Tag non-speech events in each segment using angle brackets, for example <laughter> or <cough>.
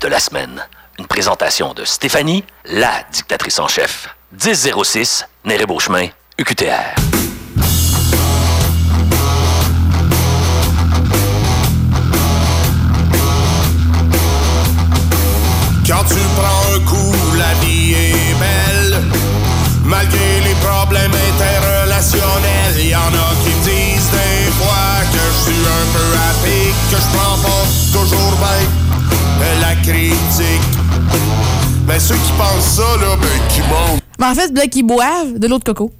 de la semaine. Une présentation de Stéphanie, la dictatrice en chef. 1006, Néré Beauchemin, UQTR. Quand tu prends un coup, la vie est belle. Malgré les problèmes interrelationnels, y en a qui me disent des fois que je suis un peu rapide, que je prends pas toujours bien la critique. Mais ceux qui pensent ça, là, ben, qui montent. Mais en fait, Black, ils boivent de l'eau de coco.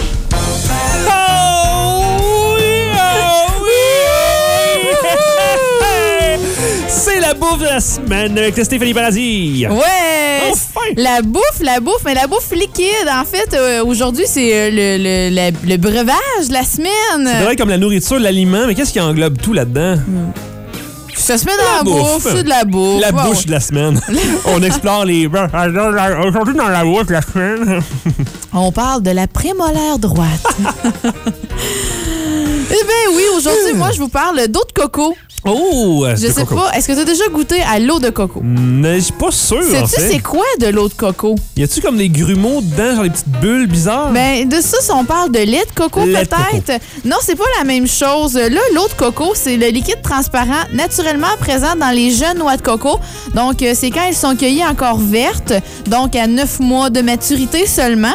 C'est la bouffe de la semaine avec Stéphanie Paradis. Ouais! Enfin! La bouffe, la bouffe, mais la bouffe liquide. En fait, euh, aujourd'hui, c'est euh, le, le- breuvage de la C'est semaine. vrai comme la nourriture, l'aliment, mais qu'est-ce qui englobe tout là-dedans? Ça se met dans La la, bouffe. bouffe. C'est de la bouffe. La bouche de la semaine. <laughs> On explore les... Aujourd'hui, dans la bouffe de la semaine... On parle de la prémolaire droite. <laughs> eh bien oui, aujourd'hui, moi, je vous parle d'eau de coco. Oh! Je sais pas, est-ce que tu as déjà goûté à l'eau de coco? Mais je suis pas sûr, en Sais-tu fait. c'est quoi de l'eau de coco? Y a-tu comme des grumeaux dedans, genre des petites bulles bizarres? Ben, de ça, si on parle de lait de coco, Lait de peut-être. Non, c'est pas la même chose. Là, l'eau de coco, c'est le liquide transparent naturellement présent dans les jeunes noix de coco. Donc, euh, c'est quand elles sont cueillies encore vertes, donc à 9 mois de maturité seulement.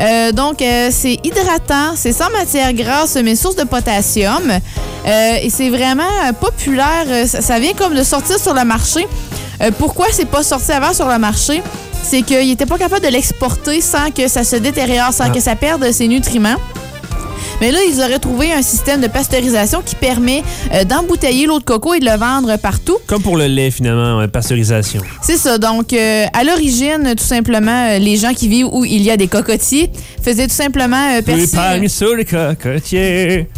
Euh, donc, euh, c'est hydratant, c'est sans matière grasse, mais source de potassium. Euh, et c'est vraiment populaire. Ça, ça vient comme de sortir sur le marché. Pourquoi c'est pas sorti avant sur le marché? C'est qu'il n'était pas capable de l'exporter sans que ça se détériore, sans Ah. que ça perde ses nutriments. Mais là, ils auraient trouvé un système de pasteurisation qui permet euh, d'embouteiller l'eau de coco et de le vendre partout. Comme pour le lait, finalement, pasteurisation. C'est ça. Donc, euh, à l'origine, tout simplement, euh, les gens qui vivent où il y a des cocotiers faisaient tout simplement Oui, percer... sur les cocotiers.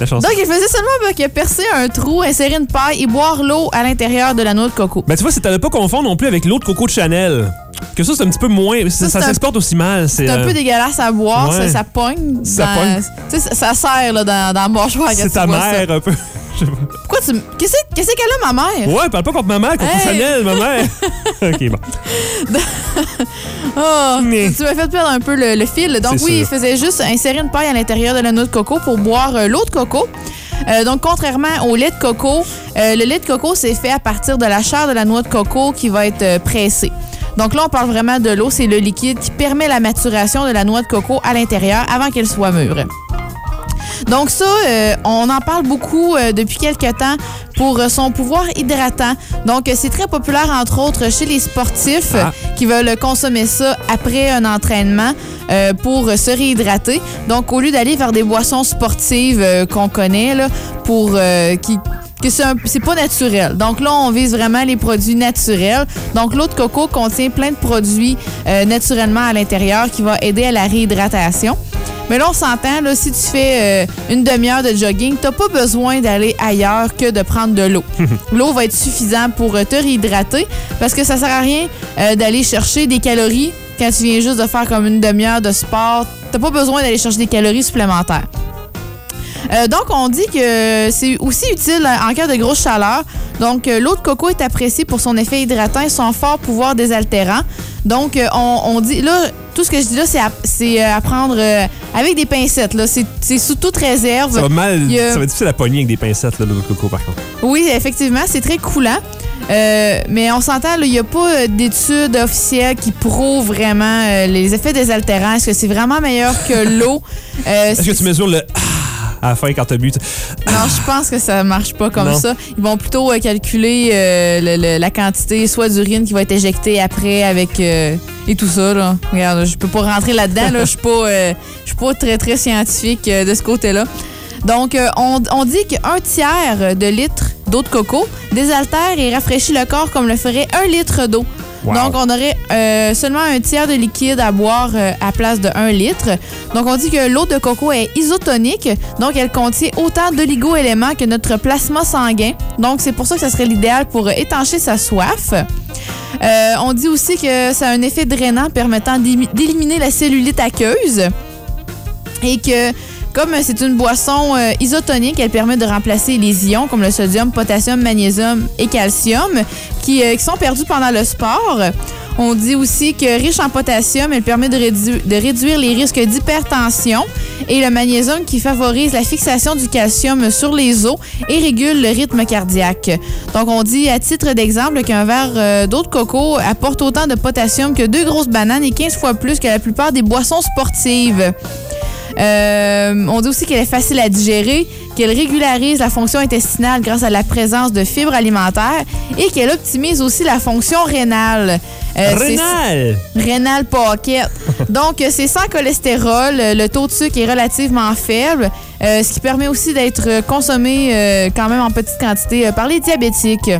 La chanson. Donc, ils faisaient seulement ben, que percer un trou, insérer une paille et boire l'eau à l'intérieur de la noix de coco. Ben, tu vois, c'est à ne pas confondre non plus avec l'eau de coco de Chanel. Que ça, c'est un petit peu moins. Ça, c'est ça s'exporte aussi mal. C'est un euh, peu dégueulasse à boire, ouais. ça, ça pogne. Ça dans- pogne. Tu sais, ça, ça serre là, dans, dans le mâchoire. C'est ta mère, un peu. <laughs> Je sais pas. Pourquoi tu. Qu'est-ce qu'est-ce qu'elle a, ma mère? Ouais, parle pas contre ma mère, contre Hey. Chanel, ma mère. <laughs> <laughs> ok, bon. Oh, Mais- tu m'as fait perdre un peu le, le fil. Donc oui, il faisait juste insérer une paille à l'intérieur de la noix de coco pour boire euh, l'eau de coco. Euh, donc, contrairement au lait de coco, euh, le lait de coco, c'est fait à partir de la chair de la noix de coco qui va être pressée. Donc là, on parle vraiment de l'eau. C'est le liquide qui permet la maturation de la noix de coco à l'intérieur avant qu'elle soit mûre. Donc ça, euh, on en parle beaucoup euh, depuis quelques temps pour euh, son pouvoir hydratant. Donc c'est très populaire entre autres chez les sportifs Ah. qui veulent consommer ça après un entraînement euh, pour se réhydrater. Donc au lieu d'aller vers des boissons sportives qu'on connaît là, pour qui que c'est pas naturel. Donc là, on vise vraiment les produits naturels. Donc l'eau de coco contient plein de produits euh, naturellement à l'intérieur qui va aider à la réhydratation. Mais là, on s'entend, là, si tu fais euh, une demi-heure de jogging, t'as pas besoin d'aller ailleurs que de prendre de l'eau. <laughs> L'eau va être suffisante pour euh, te réhydrater parce que ça sert à rien euh, d'aller chercher des calories quand tu viens juste de faire comme une demi-heure de sport. T'as pas besoin d'aller chercher des calories supplémentaires. Euh, donc, on dit que c'est aussi utile en cas de grosse chaleur. Donc, l'eau de coco est appréciée pour son effet hydratant et son fort pouvoir désaltérant. Donc, on, on dit, là, tout ce que je dis là, c'est à, c'est, à prendre avec des pincettes. Là. C'est, c'est sous toute réserve. Ça va mal. A- Ça va être difficile à pogner avec des pincettes, là, de coco, par contre. Oui, effectivement, c'est très coulant. Euh, mais on s'entend, là, il n'y a pas euh, d'études officielles qui prouvent vraiment euh, les effets désaltérants. Est-ce que c'est vraiment meilleur que l'eau? <laughs> Euh, Est-ce que tu mesures le à la fin quand t'as bu? tu- Non, je pense que ça marche pas comme Non. ça. Ils vont plutôt euh, calculer euh, le- le- la quantité soit d'urine qui va être éjectée après avec euh, et tout ça. Là. Regarde, je peux pas rentrer là-dedans. Là. Je suis pas, euh, je suis pas très très scientifique de ce côté-là. Donc, on, on dit qu'un tiers de litre d'eau de coco désaltère et rafraîchit le corps comme le ferait un litre d'eau. Donc, on aurait euh, seulement un tiers de liquide à boire euh, à place de 1 litre. Donc, on dit que l'eau de coco est isotonique. Donc, elle contient autant d'oligo-éléments que notre plasma sanguin. Donc, c'est pour ça que ça serait l'idéal pour euh, étancher sa soif. On dit aussi que ça a un effet drainant permettant d'éliminer la cellulite aqueuse et que Comme euh, c'est une boisson euh, isotonique, elle permet de remplacer les ions comme le sodium, potassium, magnésium et calcium qui, euh, sont perdus pendant le sport. On dit aussi que riche en potassium, elle permet de, rédu- de réduire les risques d'hypertension et le magnésium qui favorise la fixation du calcium sur les os et régule le rythme cardiaque. Donc on dit à titre d'exemple qu'un verre d'eau de coco apporte autant de potassium que deux grosses bananes et 15 fois plus que la plupart des boissons sportives. Euh, on dit aussi qu'elle est facile à digérer, qu'elle régularise la fonction intestinale grâce à la présence de fibres alimentaires et qu'elle optimise aussi la fonction rénale. Euh, c'est- Rénal! Rénal Pocket. <laughs> Donc, c'est sans cholestérol. Le taux de sucre est relativement faible, euh, ce qui permet aussi d'être consommé euh, quand même en petite quantité par les diabétiques.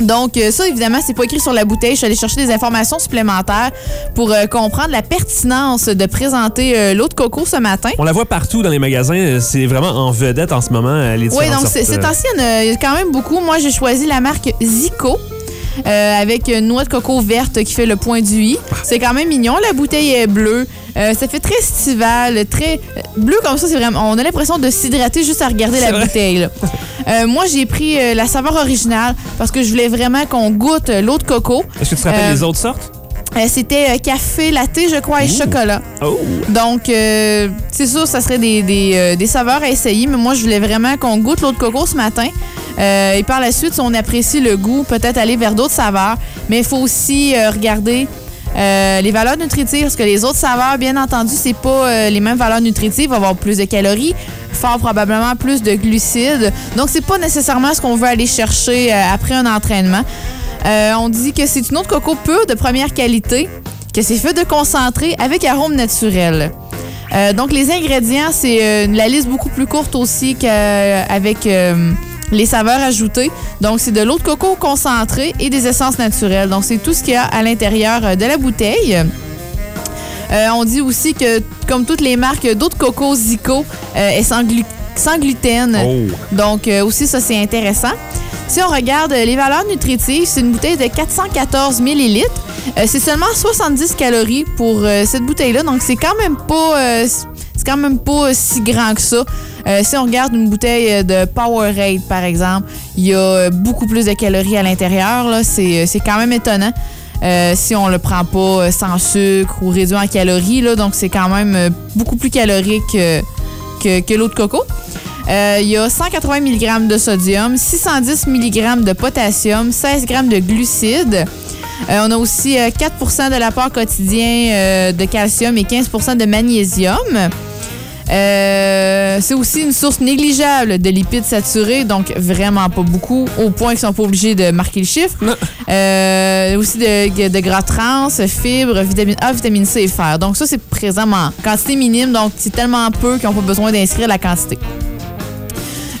Donc, euh, ça, évidemment, c'est pas écrit sur la bouteille. Je suis allée chercher des informations supplémentaires pour euh, comprendre la pertinence de présenter euh, l'eau de coco ce matin. On la voit partout dans les magasins. C'est vraiment en vedette en ce moment. Les Oui, donc c'est sortes, c'est euh, ancien, il y en a quand même beaucoup. Moi, j'ai choisi la marque Zico. Euh, avec une noix de coco verte qui fait le point du i. C'est quand même mignon. La bouteille est bleue. Euh, ça fait très estival, très euh, bleu comme ça. C'est vraiment. On a l'impression de s'hydrater juste à regarder la vrai. bouteille. Euh, moi, j'ai pris la saveur originale parce que je voulais vraiment qu'on goûte l'eau de coco. Est-ce que tu te rappelles les autres sortes? Euh, C'était euh, café latte, je crois, et Ouh. chocolat. Oh! Donc, euh, c'est sûr, ça serait des, des, des saveurs à essayer, mais moi, je voulais vraiment qu'on goûte l'eau de coco ce matin. Et par la suite, si on apprécie le goût, peut-être aller vers d'autres saveurs. Mais il faut aussi regarder euh, les valeurs nutritives, parce que les autres saveurs, bien entendu, c'est pas euh, les mêmes valeurs nutritives. Il va y avoir plus de calories, fort probablement plus de glucides. Donc, c'est pas nécessairement ce qu'on veut aller chercher euh, après un entraînement. Euh, on dit que c'est une eau de coco pure de première qualité, que c'est fait de concentré avec arôme naturel. Euh, donc, les ingrédients, c'est euh, la liste beaucoup plus courte aussi qu'avec les saveurs ajoutées. Donc, c'est de l'eau de coco concentrée et des essences naturelles. Donc, c'est tout ce qu'il y a à l'intérieur de la bouteille. Euh, on dit aussi que, comme toutes les marques d'eau de coco Zico, euh, est sans, glu- sans gluten. Oh! Donc, euh, aussi, ça, c'est intéressant. Si on regarde euh, les valeurs nutritives, c'est une bouteille de 414 millilitres. Euh, c'est seulement 70 calories pour euh, cette bouteille-là. Donc, c'est quand même pas... euh, c'est quand même pas si grand que ça. Si on regarde une bouteille de Powerade, par exemple, il y a beaucoup plus de calories à l'intérieur. C'est quand même étonnant. Si on le prend pas sans sucre ou réduit en calories, donc c'est quand même beaucoup plus calorique que, que l'eau de coco. Euh, Il y a 180 mg de sodium, 610 mg de potassium, 16 g de glucides. Euh, on a aussi euh, 4% de l'apport quotidien euh, de calcium et 15% de magnésium. C'est aussi une source négligeable de lipides saturés, donc vraiment pas beaucoup, au point qu'ils sont pas obligés de marquer le chiffre. Aussi de, de gras trans, fibres, vitamine A, vitamine C et fer. Donc ça, c'est présent en quantité minime, donc c'est tellement peu qu'ils n'ont pas besoin d'inscrire la quantité.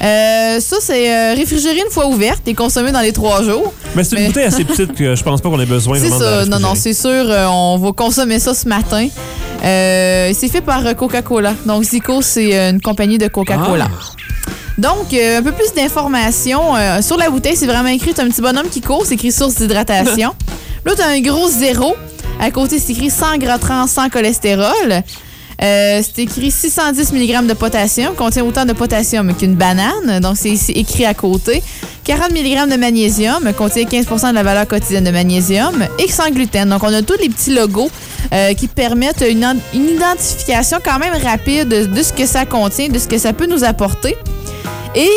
Euh, ça, c'est euh, réfrigéré une fois ouverte et consommé dans les trois jours. Mais c'est une Mais- bouteille assez <laughs> petite que je pense pas qu'on ait besoin C'est vraiment de ça. Non, non, réfrigérer. c'est sûr. euh, on va consommer ça ce matin. Euh, c'est fait par euh, Coca-Cola. Donc, Zico, c'est euh, une compagnie de Coca-Cola. Ah. Donc, euh, un peu plus d'informations. euh, sur la bouteille, c'est vraiment écrit, t'as un petit bonhomme qui court, c'est écrit source d'hydratation. <laughs> Là, t'as un gros zéro. À côté, c'est écrit 100 gras trans, sans cholestérol. Euh, c'est écrit 610 mg de potassium, contient autant de potassium qu'une banane, donc c'est c'est écrit à côté. 40 mg de magnésium, contient 15% de la valeur quotidienne de magnésium, et sans gluten. Donc on a tous les petits logos euh, qui permettent une, une identification quand même rapide de, de ce que ça contient, de ce que ça peut nous apporter. Et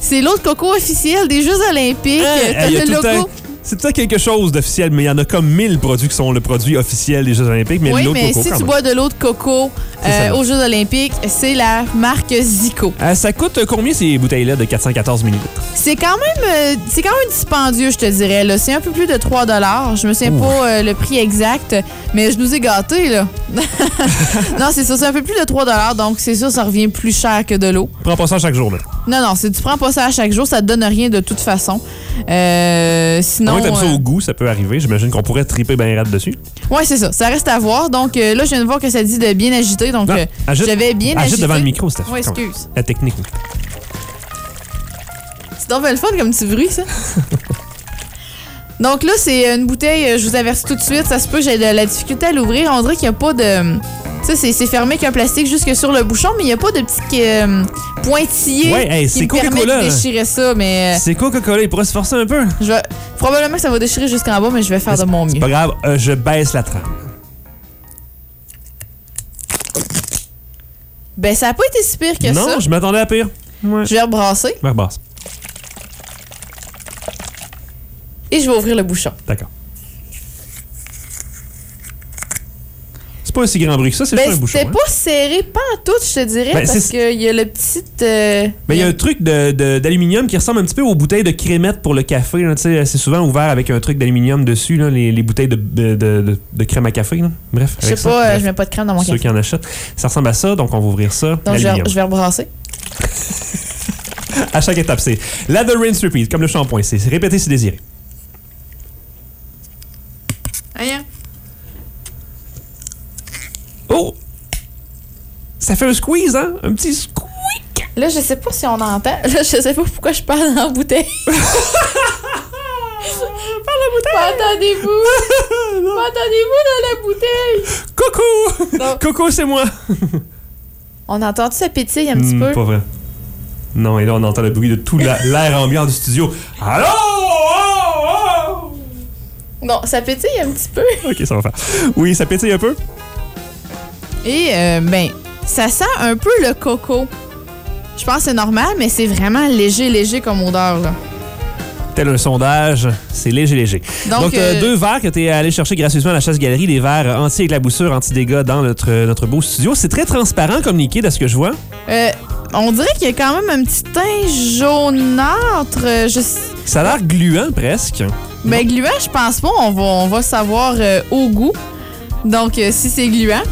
c'est l'eau de coco officielle des Jeux olympiques. T'as il y a le tout le logo. C'est temps quelque chose d'officiel, mais il y en a comme 1000 produits qui sont le produit officiel des Jeux Olympiques, mais oui, mais coco, si tu bois de l'eau de coco euh, aux Jeux olympiques, c'est la marque Zico. Euh, ça coûte combien ces bouteilles-là de 414 ml? C'est quand même euh, c'est quand même dispendieux, je te dirais. C'est un peu plus de 3 Je me souviens Ouh. pas euh, le prix exact, mais je nous ai gâtés, là. <laughs> non, c'est ça, c'est un peu plus de 3 donc c'est sûr, ça revient plus cher que de l'eau. Prends pas ça chaque jour, là. Non, non, si tu prends pas ça à chaque jour, ça te donne rien de toute façon. Euh, sinon. ça au goût, ça peut arriver. J'imagine qu'on pourrait triper bien raide dessus. Ouais, c'est ça. Ça reste à voir. Donc euh, là, je viens de voir que ça dit de bien agiter. Donc, Non, euh, agite- je vais bien Agite agiter. devant le micro, Steph. On. excuse. La technique. C'est donc le fun comme petit bruit, ça. <laughs> Donc là, c'est une bouteille, euh, je vous avertis tout de suite, ça se peut que j'ai de la difficulté à l'ouvrir. On dirait qu'il n'y a pas de. Ça, c'est c'est fermé avec un plastique jusque sur le bouchon, mais il n'y a pas de petit euh, pointillé Ouais, hey, c'est qui me permet de déchirer ça. Mais euh, C'est Coca-Cola, il pourrait se forcer un peu. je vais- probablement que ça va déchirer jusqu'en bas, mais je vais faire de mon C'est mieux. pas grave, euh, je baisse la trame. Ben, ça n'a pas été si pire que non, ça. je m'attendais à pire. Ouais. Je vais rebrasser Je me rebasse. et je vais ouvrir le bouchon. D'accord. Pas si grand bruit que ça, c'est Ben, juste un bouchon. c'était hein. pas serré pas en tout, je te dirais, Ben, parce qu'il y a le petit. euh, Mais il y a un truc de- de- d'aluminium qui ressemble un petit peu aux bouteilles de crémette pour le café. C'est souvent ouvert avec un truc d'aluminium dessus, là, les, les bouteilles de, de- de- de crème à café. là. Bref. Je sais ça. pas, euh, je mets pas de crème dans mon Ceux café. qui en achètent. Ça ressemble à ça, donc on va ouvrir ça. Donc, je vais, je vais rebrasser. <laughs> À chaque étape, c'est lather, rinse, repeat, comme le shampoing. C'est répéter si désiré. Rien. Oh! Ça fait un squeeze, hein? Un petit squeak! Là, je sais pas si on entend. Là, je sais pas pourquoi je parle <laughs> <laughs> dans la bouteille. Par la bouteille! M'entendez-vous? M'entendez-vous dans la bouteille? Coco! Non. Coco, c'est moi! On entend ça pétille un petit Hmm, peu? Pas vrai. Non, et là, on entend le bruit de tout la- <laughs> l'air ambiant du studio. Allô? Oh, oh! Non, ça pétille un petit peu. Ok, ça va faire. Oui, ça pétille un peu. Et, euh, ben, ça sent un peu le coco. Je pense que c'est normal, mais c'est vraiment léger, léger comme odeur, là. Tel un sondage, c'est léger, léger. Donc, Donc, euh, euh, deux verres que tu es allé chercher gracieusement à la chasse-galerie, des verres anti-éclaboussure, anti-dégâts dans notre, notre beau studio. C'est très transparent comme liquide, à ce que je vois. Euh, on dirait qu'il y a quand même un petit teint jaunâtre. euh, Je... Ça a l'air gluant, presque. Ben, gluant, je pense pas. On va, on va savoir au goût. Donc, si c'est gluant.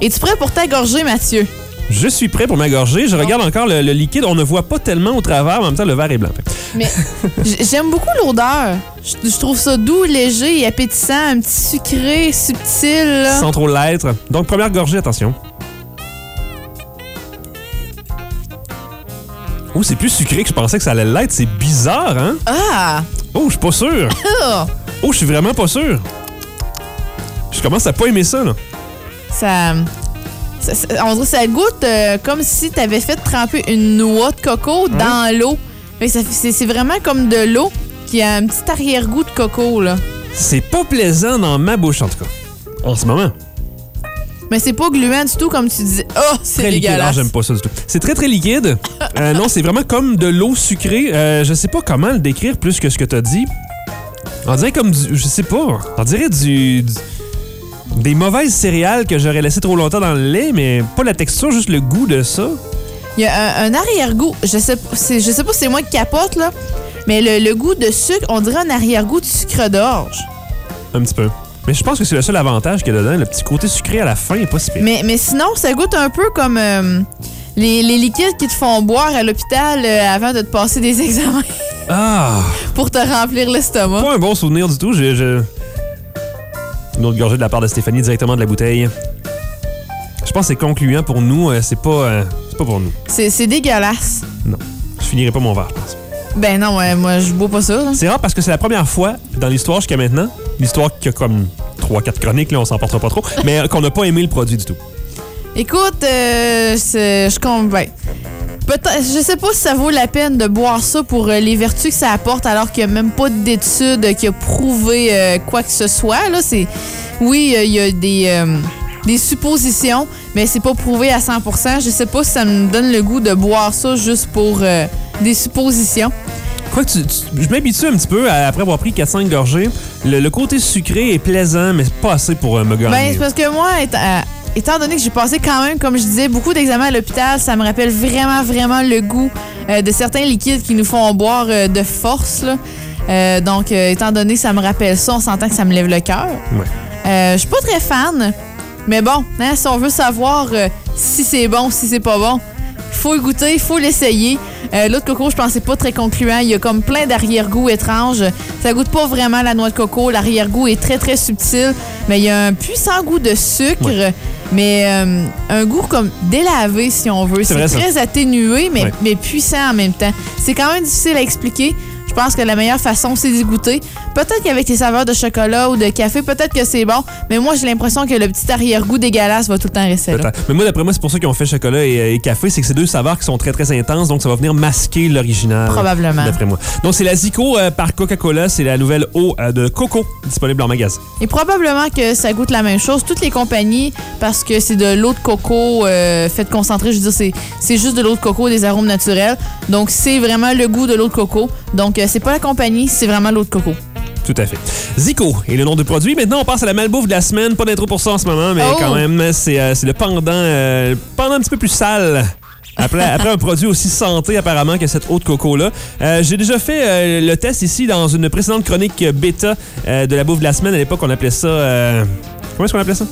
Es-tu prêt pour ta gorgée, Mathieu? Je suis prêt pour m'agorger. Je regarde encore le, le liquide. On ne voit pas tellement au travers, mais en même temps, le verre est blanc. Mais <laughs> j'aime beaucoup l'odeur. Je, je trouve ça doux, léger et appétissant, un petit sucré, subtil. Là. Sans trop l'être. Donc, première gorgée, attention. Oh, c'est plus sucré que je pensais que ça allait l'être. C'est bizarre, hein? Ah! Oh, je suis pas sûr. <laughs> Oh, je suis vraiment pas sûr. Je commence à pas aimer ça, là. Ça, ça- ça- on dirait que ça goûte euh, comme si tu avais fait tremper une noix de coco dans l'eau. Fait- C'est vraiment comme de l'eau qui a un petit arrière-goût de coco, là. C'est pas plaisant dans ma bouche, en tout cas. En ce moment. Mais c'est pas gluant du tout, comme tu dis. Oh, c'est Très liquide. Ah, dégueulasse. j'aime pas ça du tout. C'est très, très liquide. <laughs> Euh, non, c'est vraiment comme de l'eau sucrée. Euh, je sais pas comment le décrire plus que ce que t'as dit. On dirait comme du... Je sais pas. On dirait du... du- des mauvaises céréales que j'aurais laissé trop longtemps dans le lait, mais pas la texture, juste le goût de ça. Il y a un, un arrière-goût. Je sais, je sais pas si c'est moi qui capote, là. Mais le, le goût de sucre, on dirait un arrière-goût de sucre d'orge. Un petit peu. Mais je pense que c'est le seul avantage qu'il y a dedans. Le petit côté sucré à la fin est pas si pire. Mais, mais sinon, ça goûte un peu comme euh, les, les liquides qui te font boire à l'hôpital euh, avant de te passer des <laughs> examens Ah! pour te remplir l'estomac. Pas un bon souvenir du tout. J'ai- Une autre gorgée de la part de Stéphanie directement de la bouteille. Je pense que c'est concluant pour nous. euh, C'est pas... euh, c'est pas pour nous. C'est c'est dégueulasse. Non. Je finirai pas mon verre, je pense. Ben non, ouais, moi, je bois pas ça. là. C'est rare parce que c'est la première fois dans l'histoire jusqu'à maintenant, l'histoire qui a comme 3-4 chroniques, là, on s'en portera pas trop, <laughs> mais euh, qu'on n'a pas aimé le produit du tout. Écoute, euh, c'est- je compte ben, Peut-être, je sais pas si ça vaut la peine de boire ça pour euh, les vertus que ça apporte, alors qu'il n'y a même pas d'étude qui a prouvé euh, quoi que ce soit. Là, c'est, oui, euh, il y a des, des suppositions, mais c'est pas prouvé à 100%. Je sais pas si ça me donne le goût de boire ça juste pour euh, des suppositions. Quoi que tu, tu- je m'habitue un petit peu à- après avoir pris 4-5 gorgées. Le, le côté sucré est plaisant, mais c'est pas assez pour euh, me gagner. Ben, c'est parce que moi, euh, étant donné que j'ai passé quand même, comme je disais, beaucoup d'examens à l'hôpital, ça me rappelle vraiment, vraiment le goût euh, de certains liquides qui nous font boire euh, de force. là. Euh, donc, étant donné que ça me rappelle ça, on s'entend que ça me lève le cœur. Ouais. Je suis pas très fan, mais bon, hein, si on veut savoir si c'est bon, si c'est pas bon, faut le goûter, il faut l'essayer. Euh, L'autre coco, je pensais pas très concluant. Il y a comme plein d'arrière-goûts étranges. Ça goûte pas vraiment la noix de coco. L'arrière-goût est très, très subtil. Mais il y a un puissant goût de sucre, mais euh, un goût comme délavé, si on veut. C'est ça. très atténué, mais, Ouais. mais puissant en même temps. C'est quand même difficile à expliquer. Je pense que la meilleure façon, c'est d'y goûter. Peut-être qu'avec tes saveurs de chocolat ou de café, peut-être que c'est bon, mais moi, j'ai l'impression que le petit arrière-goût dégueulasse va tout le temps rester là. Mais moi, d'après moi, c'est pour ça qu'ils ont fait chocolat et, et café, c'est que c'est deux saveurs qui sont très très intenses, donc ça va venir masquer l'original. Probablement. D'après moi. Donc c'est la Zico euh, par Coca-Cola, c'est la nouvelle eau euh, de coco disponible en magasin. Et probablement que ça goûte la même chose. Toutes les compagnies, parce que c'est de l'eau de coco euh, faite concentrée, je veux dire, c'est, c'est juste de l'eau de coco, des arômes naturels. Donc, c'est vraiment le goût de l'eau de coco. Donc, euh, c'est pas la compagnie, c'est vraiment l'eau de coco. Tout à fait. Zico est le nom du produit. Maintenant, on passe à la malbouffe de la semaine. Pas d'intro pour ça en ce moment, mais Oh! quand même, c'est euh, c'est le pendant, euh, pendant un petit peu plus sale. Après, <laughs> après un produit aussi santé apparemment que cette eau de coco-là. Euh, J'ai déjà fait euh, le test ici dans une précédente chronique bêta euh, de la bouffe de la semaine. À l'époque, on appelait ça... euh, comment est-ce qu'on appelait ça?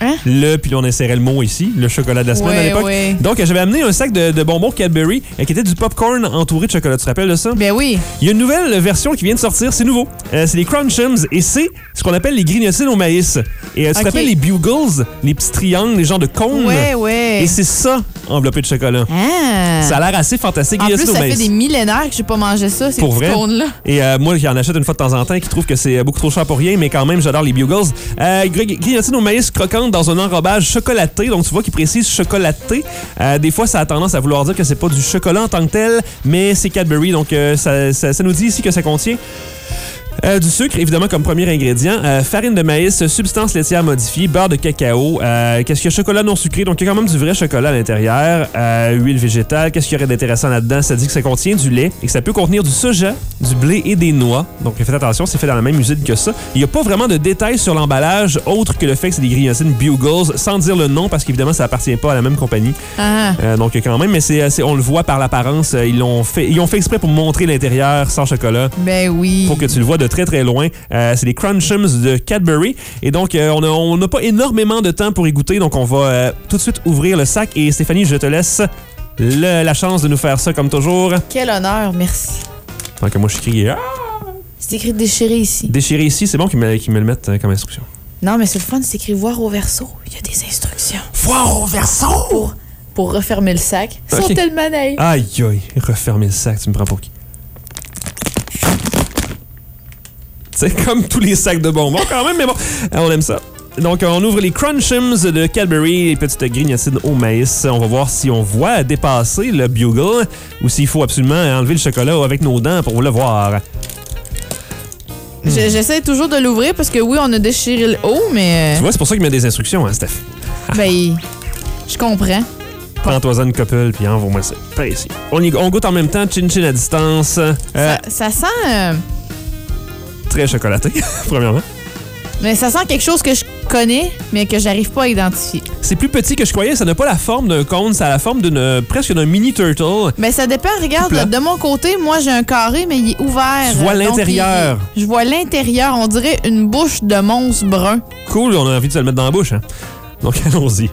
Hein? Le, puis là, on insérait le mot ici, le chocolat de la semaine à l'époque. ouais. Donc, j'avais amené un sac de, de bonbons Cadbury euh, qui était du popcorn entouré de chocolat. Tu te rappelles de ça? Ben oui. Il y a une nouvelle version qui vient de sortir, c'est nouveau. Euh, c'est les Crunchums et c'est ce qu'on appelle les grignotines au maïs. Et euh, tu te Ok. rappelles les Bugles, les petits triangles, les genres de cônes? Ouais, ouais. Et c'est ça enveloppé de chocolat. Ah. Ça a l'air assez fantastique. En plus, ça maïs. fait des millénaires que j'ai pas mangé ça, ces Pour petits vrai? cônes-là. Et euh, moi, j'en achète une fois de temps en temps qui trouve que c'est beaucoup trop cher pour rien, mais quand même, j'adore les Bugles. Euh, gri- grignotines au maïs croquantes dans un enrobage chocolaté. Donc, tu vois qu'il précise chocolaté. Euh, des fois, ça a tendance à vouloir dire que c'est pas du chocolat en tant que tel, mais c'est Cadbury. Donc, euh, ça, nous dit ici que ça contient euh, du sucre, évidemment, comme premier ingrédient. euh, farine de maïs, substance laitière modifiée, beurre de cacao. euh, Qu'est-ce qu'il y a? Chocolat non sucré. Donc, il y a quand même du vrai chocolat à l'intérieur. huile végétale. Qu'est-ce qu'il y aurait d'intéressant là-dedans? Ça dit que ça contient du lait et que ça peut contenir du soja, du blé et des noix. Donc, faites attention, c'est fait dans la même usine que ça. Il n'y a pas vraiment de détails sur l'emballage autre que le fait que c'est des grignotines Bugles, sans dire le nom, parce qu'évidemment, ça appartient pas à la même compagnie. Ah. Donc, quand même, mais c'est, on le voit par l'apparence. Ils l'ont fait, ils ont fait exprès pour montrer l'intérieur sans chocolat Ben oui. pour que tu le vois de très très loin. Euh, c'est les Crunchums de Cadbury. Et donc, euh, on n'a pas énormément de temps pour y goûter. Donc, on va euh, tout de suite ouvrir le sac. Et Stéphanie, je te laisse le- la chance de nous faire ça comme toujours. Quel honneur, merci. Tant que moi, je crie ah! C'est écrit déchiré ici. déchiré ici. C'est bon qu'ils me, le mettent euh, comme instruction. Non, mais c'est le fun, c'est écrit voir au verso. Il y a des instructions Foire au verso! pour, pour refermer le sac. Ils Ok. sont tellement naïfs. Aïe, aïe, refermer le sac, tu me prends pour qui? <laughs> C'est comme tous les sacs de bonbons quand même, mais bon, euh, on aime ça. Donc, on ouvre les Crunchums de Cadbury, les petites grignotines au maïs. On va voir si on voit dépasser le bugle ou s'il faut absolument enlever le chocolat avec nos dents pour le voir. Je- J'essaie toujours de l'ouvrir parce que oui, on a déchiré le haut, mais. Tu vois, c'est pour ça qu'il met des instructions, hein, Steph. euh, <laughs> ben, je comprends. Prends-toi une couple, puis envoie-moi ça. On, y- on goûte en même temps, chin-chin à distance. Euh, Ça, ça sent. euh, Très chocolaté, <laughs> premièrement. mais ça sent quelque chose que je connais, mais que j'arrive pas à identifier. C'est plus petit que je croyais. Ça n'a pas la forme d'un cône, ça a la forme d'une euh, presque d'un mini turtle. Ben, ça dépend. Regarde, de mon côté, moi, j'ai un carré, mais il est ouvert. Tu vois l'intérieur. Je vois l'intérieur. On dirait une bouche de monstre brun. Cool, on a envie de se le mettre dans la bouche. Hein? Donc <laughs> allons-y.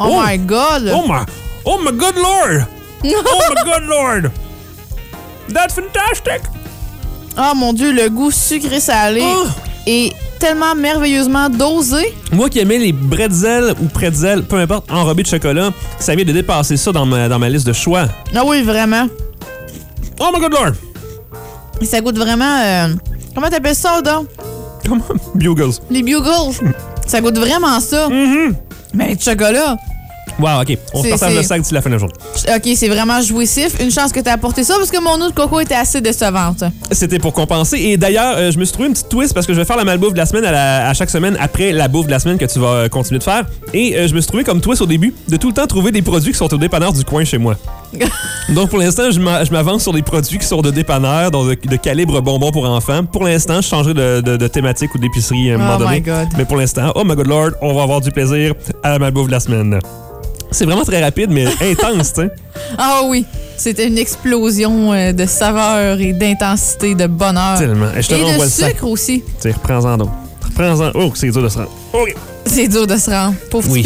Oh, Oh! my God! Oh my, oh my good lord! <laughs> Oh my good lord! That's fantastic! Oh mon Dieu, le goût sucré-salé Oh! est tellement merveilleusement dosé. Moi qui aimais les bretzels ou pretzels, peu importe, enrobés de chocolat, ça vient de dépasser ça dans ma, dans ma liste de choix. Ah oui, vraiment. Oh my good lord! Et ça goûte vraiment. euh, comment t'appelles ça, donc? Comment? Bugles. Les Bugles. ça goûte vraiment ça. Mm-hmm. Mais le chocolat. Wow, ok. On se partage le sac d'ici la fin de la journée. OK, c'est vraiment jouissif. Une chance que t'as apporté ça parce que mon eau de coco était assez décevante. C'était pour compenser. Et d'ailleurs, euh, je me suis trouvé une petite twist parce que je vais faire la malbouffe de la semaine à, la- à chaque semaine après la bouffe de la semaine que tu vas euh, continuer de faire. Et euh, je me suis trouvé comme twist au début de tout le temps trouver des produits qui sont au dépanneur du coin chez moi. <laughs> Donc pour l'instant, je m'a- je m'avance sur des produits qui sont de dépanneur, donc de, de calibre bonbon pour enfants. Pour l'instant, je changerai de, de- de thématique ou d'épicerie à un moment Oh donné. my God. Mais pour l'instant, oh my god lord, on va avoir du plaisir à la malbouffe de la semaine. C'est vraiment très rapide, mais <laughs> intense, tu sais. Ah oui, c'était une explosion euh, de saveur et d'intensité, de bonheur. Tellement. Et je te Et renvoie de le sac. sucre aussi. Tu reprends-en donc. Reprends-en. Oh, c'est dur de se rendre. OK. C'est dur de se rendre. Pauvre Oui.